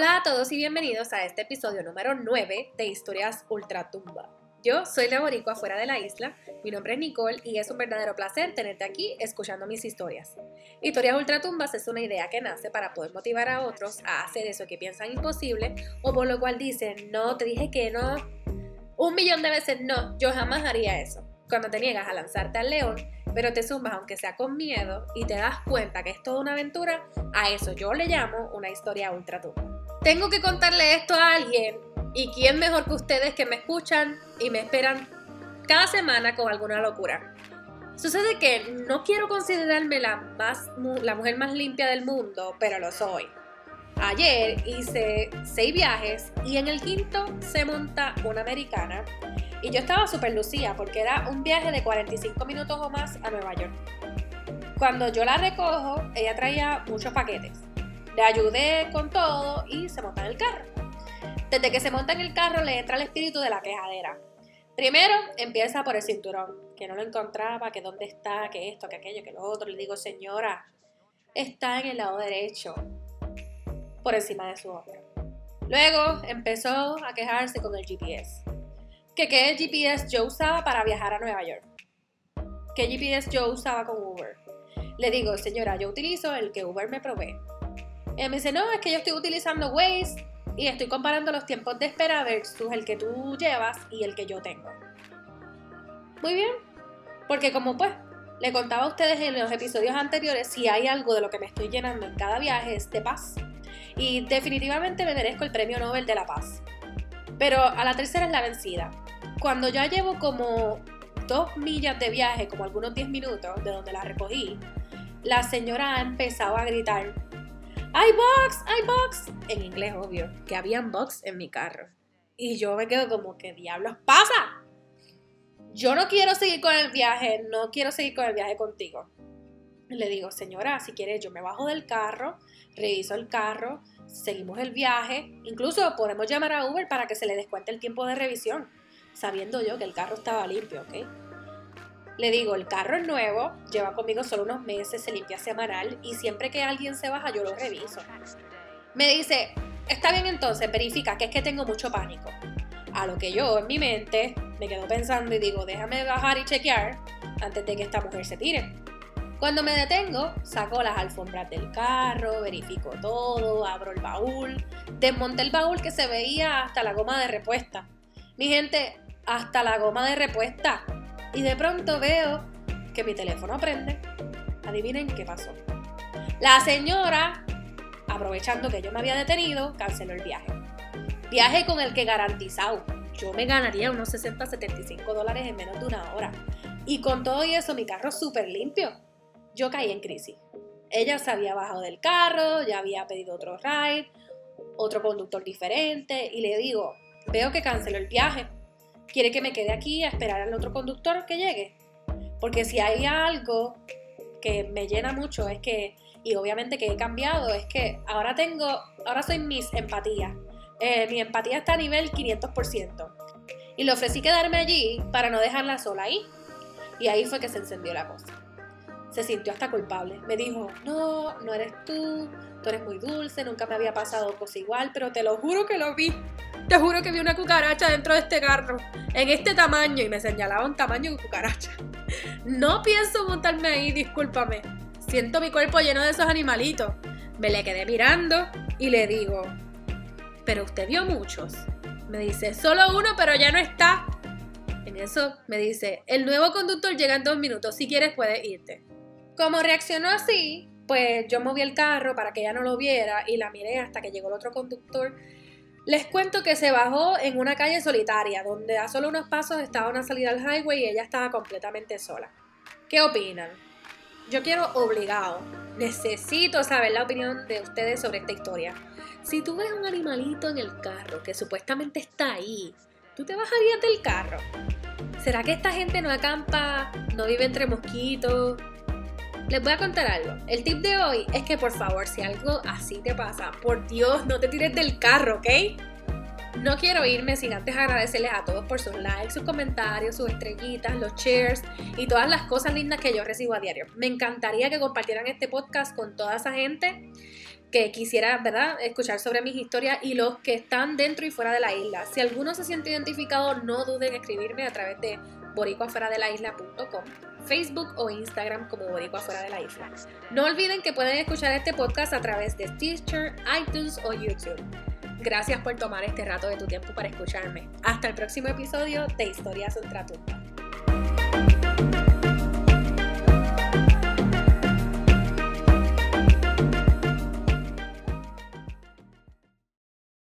Hola a todos y bienvenidos a este episodio número 9 de Historias Ultratumba. Yo soy la boricua fuera de la isla, mi nombre es Nicole y es un verdadero placer tenerte aquí escuchando mis historias. Historias Ultratumbas es una idea que nace para poder motivar a otros a hacer eso que piensan imposible o por lo cual dicen, no, te dije que no, un millón de veces no, yo jamás haría eso. Cuando te niegas a lanzarte al león, pero te zumbas aunque sea con miedo y te das cuenta que es toda una aventura, a eso yo le llamo una historia ultratumba. Tengo que contarle esto a alguien ¿Y quién mejor que ustedes que me escuchan y me esperan cada semana con alguna locura? Sucede que no quiero considerarme la, más, la mujer más limpia del mundo, pero lo soy. Ayer hice seis viajes y en el quinto se monta una americana y yo estaba súper lucía porque era un viaje de 45 minutos o más a Nueva York. Cuando yo la recojo, ella traía muchos paquetes. Le ayudé con todo y se monta en el carro. Desde que se monta en el carro le entra el espíritu de la quejadera. Primero empieza por el cinturón, que no lo encontraba, que dónde está, que esto, que aquello, que lo otro. Le digo, señora, está en el lado derecho, por encima de su hombro. Luego empezó a quejarse con el GPS. Que qué GPS yo usaba para viajar a Nueva York. ¿Qué GPS yo usaba con Uber? Le digo, señora, yo utilizo el que Uber me provee. Ella me dice, no, es que yo estoy utilizando Waze y estoy comparando los tiempos de espera versus el que tú llevas y el que yo tengo. Muy bien, porque como pues le contaba a ustedes en los episodios anteriores, si hay algo de lo que me estoy llenando en cada viaje es de paz. Y definitivamente me merezco el premio Nobel de la Paz. Pero a la tercera es la vencida. Cuando ya llevo como dos millas de viaje, como algunos 10 minutos de donde la recogí, la señora ha empezado a gritar, ¡Hay box! ¡Hay box! En inglés, obvio, que habían box en mi carro. Y yo me quedo como, ¿qué diablos pasa? Yo no quiero seguir con el viaje, no quiero seguir con el viaje contigo. Le digo, señora, si quieres, yo me bajo del carro, reviso el carro, seguimos el viaje. Incluso podemos llamar a Uber para que se le descuente el tiempo de revisión, sabiendo yo que el carro estaba limpio, ¿ok? Le digo, el carro es nuevo, lleva conmigo solo unos meses, se limpia semanal y siempre que alguien se baja yo lo reviso. Me dice, está bien entonces, verifica que es que tengo mucho pánico. A lo que yo en mi mente me quedo pensando y digo, déjame bajar y chequear antes de que esta mujer se tire. Cuando me detengo, saco las alfombras del carro, verifico todo, abro el baúl, desmonté el baúl que se veía hasta la goma de repuesta. Mi gente, hasta la goma de repuesta. Y de pronto veo que mi teléfono prende. Adivinen qué pasó. La señora, aprovechando que yo me había detenido, canceló el viaje. Viaje con el que garantizado yo me ganaría unos 60, 75 dólares en menos de una hora. Y con todo eso, mi carro súper limpio. Yo caí en crisis. Ella se había bajado del carro, ya había pedido otro ride, otro conductor diferente, y le digo, veo que canceló el viaje quiere que me quede aquí a esperar al otro conductor que llegue. Porque si hay algo que me llena mucho es que, y obviamente que he cambiado, es que ahora tengo, ahora soy mis empatía. Eh, mi empatía está a nivel 500%. Y le ofrecí quedarme allí para no dejarla sola ahí. Y ahí fue que se encendió la cosa. Se sintió hasta culpable. Me dijo, no, no eres tú, tú eres muy dulce, nunca me había pasado cosa igual, pero te lo juro que lo vi. Te juro que vi una cucaracha dentro de este carro, en este tamaño, y me señalaba un tamaño de cucaracha. No pienso montarme ahí, discúlpame. Siento mi cuerpo lleno de esos animalitos. Me le quedé mirando y le digo, ¿pero usted vio muchos? Me dice, solo uno, pero ya no está. En eso me dice, el nuevo conductor llega en dos minutos, si quieres puedes irte. Como reaccionó así, pues yo moví el carro para que ella no lo viera y la miré hasta que llegó el otro conductor les cuento que se bajó en una calle solitaria, donde a solo unos pasos estaba una salida al highway y ella estaba completamente sola. ¿Qué opinan? Yo quiero obligado, necesito saber la opinión de ustedes sobre esta historia. Si tú ves un animalito en el carro que supuestamente está ahí, ¿tú te bajarías del carro? ¿Será que esta gente no acampa, no vive entre mosquitos, les voy a contar algo. El tip de hoy es que por favor, si algo así te pasa, por Dios, no te tires del carro, ¿ok? No quiero irme sin antes agradecerles a todos por sus likes, sus comentarios, sus estrellitas, los shares y todas las cosas lindas que yo recibo a diario. Me encantaría que compartieran este podcast con toda esa gente que quisiera, ¿verdad?, escuchar sobre mis historias y los que están dentro y fuera de la isla. Si alguno se siente identificado, no duden en escribirme a través de boricuafueradelaisla.com, Facebook o Instagram como Boricua Fuera de la Isla. No olviden que pueden escuchar este podcast a través de Stitcher, iTunes o YouTube. Gracias por tomar este rato de tu tiempo para escucharme. Hasta el próximo episodio de Historias Ultratumba.